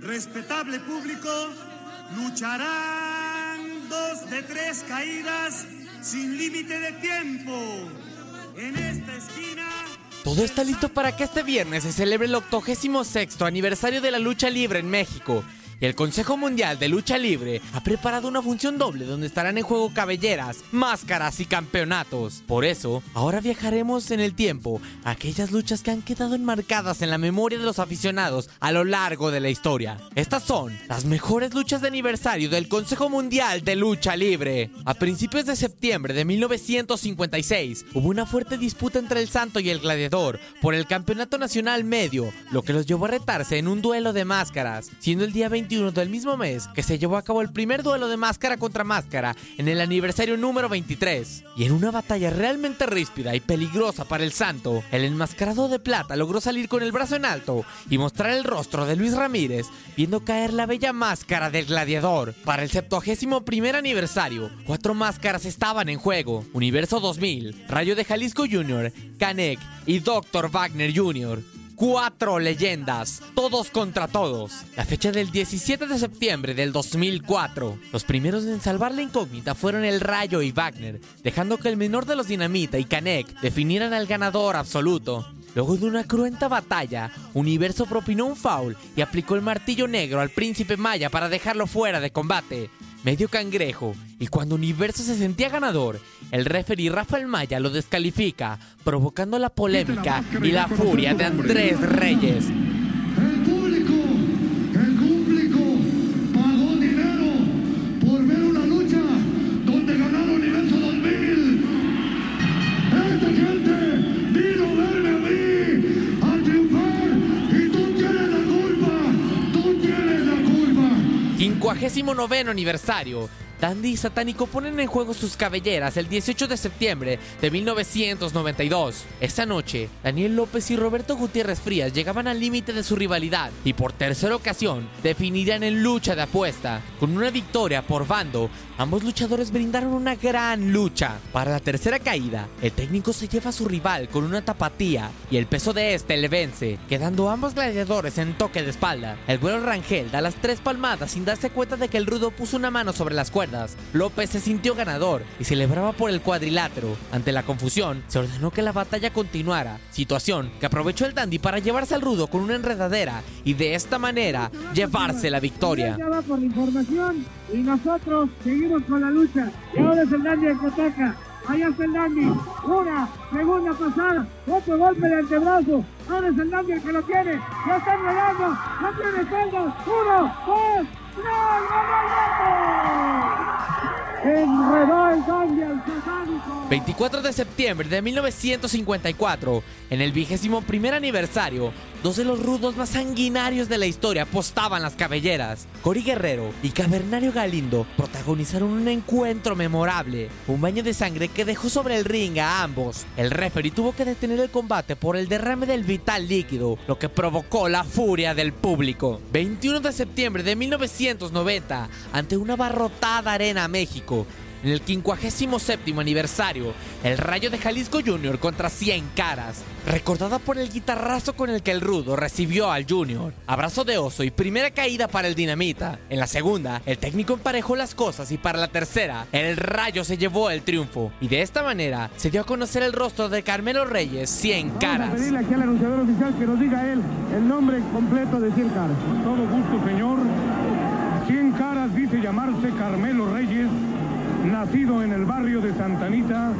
Respetable público, lucharán dos de tres caídas sin límite de tiempo. En esta esquina. Todo está listo para que este viernes se celebre el 86 aniversario de la lucha libre en México. Y el Consejo Mundial de Lucha Libre ha preparado una función doble donde estarán en juego cabelleras, máscaras y campeonatos. Por eso, ahora viajaremos en el tiempo a aquellas luchas que han quedado enmarcadas en la memoria de los aficionados a lo largo de la historia. Estas son las mejores luchas de aniversario del Consejo Mundial de Lucha Libre. A principios de septiembre de 1956 hubo una fuerte disputa entre el Santo y el Gladiador por el Campeonato Nacional Medio, lo que los llevó a retarse en un duelo de máscaras, siendo el día 21 del mismo mes que se llevó a cabo el primer duelo de máscara contra máscara en el aniversario número 23. Y en una batalla realmente ríspida y peligrosa para el Santo, el enmascarado de plata logró salir con el brazo en alto y mostrar el rostro de Luis Ramírez, viendo caer la bella máscara del gladiador. Para el 71 primer aniversario, cuatro máscaras estaban en juego: Universo 2000, Rayo de Jalisco Jr., Canek y Dr. Wagner Jr. Cuatro leyendas, todos contra todos. La fecha del 17 de septiembre del 2004. Los primeros en salvar la incógnita fueron el Rayo y Wagner, dejando que el menor de los Dinamita y Canek definieran al ganador absoluto. Luego de una cruenta batalla, Universo propinó un foul y aplicó el martillo negro al príncipe Maya para dejarlo fuera de combate. Medio cangrejo, y cuando Universo se sentía ganador, el referee Rafael Maya lo descalifica, provocando la polémica y la furia de Andrés Reyes. 59 aniversario. Dandy y Satánico ponen en juego sus cabelleras el 18 de septiembre de 1992. Esa noche, Daniel López y Roberto Gutiérrez Frías llegaban al límite de su rivalidad y por tercera ocasión definirían en lucha de apuesta. Con una victoria por bando, ambos luchadores brindaron una gran lucha. Para la tercera caída, el técnico se lleva a su rival con una tapatía y el peso de este le vence, quedando ambos gladiadores en toque de espalda. El güero Rangel da las tres palmadas sin darse cuenta de que el rudo puso una mano sobre las cuerdas. López se sintió ganador y celebraba por el cuadrilátero. Ante la confusión, se ordenó que la batalla continuara, situación que aprovechó el dandy para llevarse al rudo con una enredadera y de esta manera llevarse la victoria. Ya por la información y nosotros seguimos con la lucha. Y ahora es el Dandy que toca. Ahí está el Dandy. Una, segunda pasada. Otro golpe de antebrazo. Ahora es el Dandy el que lo tiene. Lo están regando. No tiene espalda. Uno, dos, tres. Enredó el Dandy al satánico. 24 de septiembre de 1954, en el vigésimo primer aniversario, dos de los rudos más sanguinarios de la historia apostaban las cabelleras. Cory Guerrero y Cavernario Galindo protagonizaron un encuentro memorable, un baño de sangre que dejó sobre el ring a ambos. El referee tuvo que detener el combate por el derrame del vital líquido, lo que provocó la furia del público. 21 de septiembre de 1990, ante una abarrotada arena México, en el 57 aniversario, el Rayo de Jalisco Jr. contra 100 Caras, recordada por el guitarrazo con el que el Rudo recibió al Junior. Abrazo de oso y primera caída para el Dinamita. En la segunda, el técnico emparejó las cosas y para la tercera, el Rayo se llevó el triunfo. Y de esta manera, se dio a conocer el rostro de Carmelo Reyes, 100 Caras. Vamos a pedirle aquí al anunciador oficial que nos diga él el nombre completo de 100 caras. Todo gusto, señor. 100 caras dice llamarse Carmelo Reyes, nacido en el barrio de Santanita,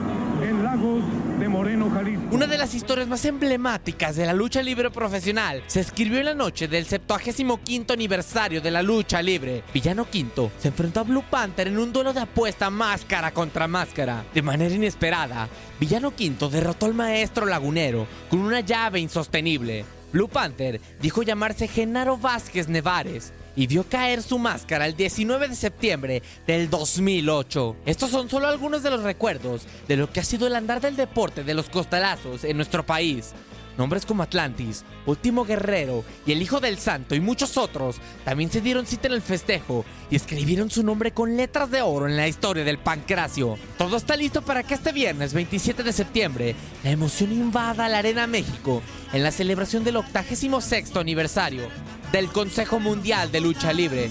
en Lagos de Moreno, Jalisco. Una de las historias más emblemáticas de la lucha libre profesional se escribió en la noche del 75 aniversario de la lucha libre. Villano Quinto se enfrentó a Blue Panther en un duelo de apuesta máscara contra máscara. De manera inesperada, Villano Quinto derrotó al maestro lagunero con una llave insostenible. Blue Panther dijo llamarse Genaro Vázquez Nevares y vio caer su máscara el 19 de septiembre del 2008. Estos son solo algunos de los recuerdos de lo que ha sido el andar del deporte de los costalazos en nuestro país. Nombres como Atlantis, Último Guerrero y el Hijo del Santo y muchos otros también se dieron cita en el festejo y escribieron su nombre con letras de oro en la historia del pancracio. Todo está listo para que este viernes 27 de septiembre la emoción invada la Arena México en la celebración del 86 aniversario del Consejo Mundial de Lucha Libre.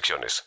restricciones.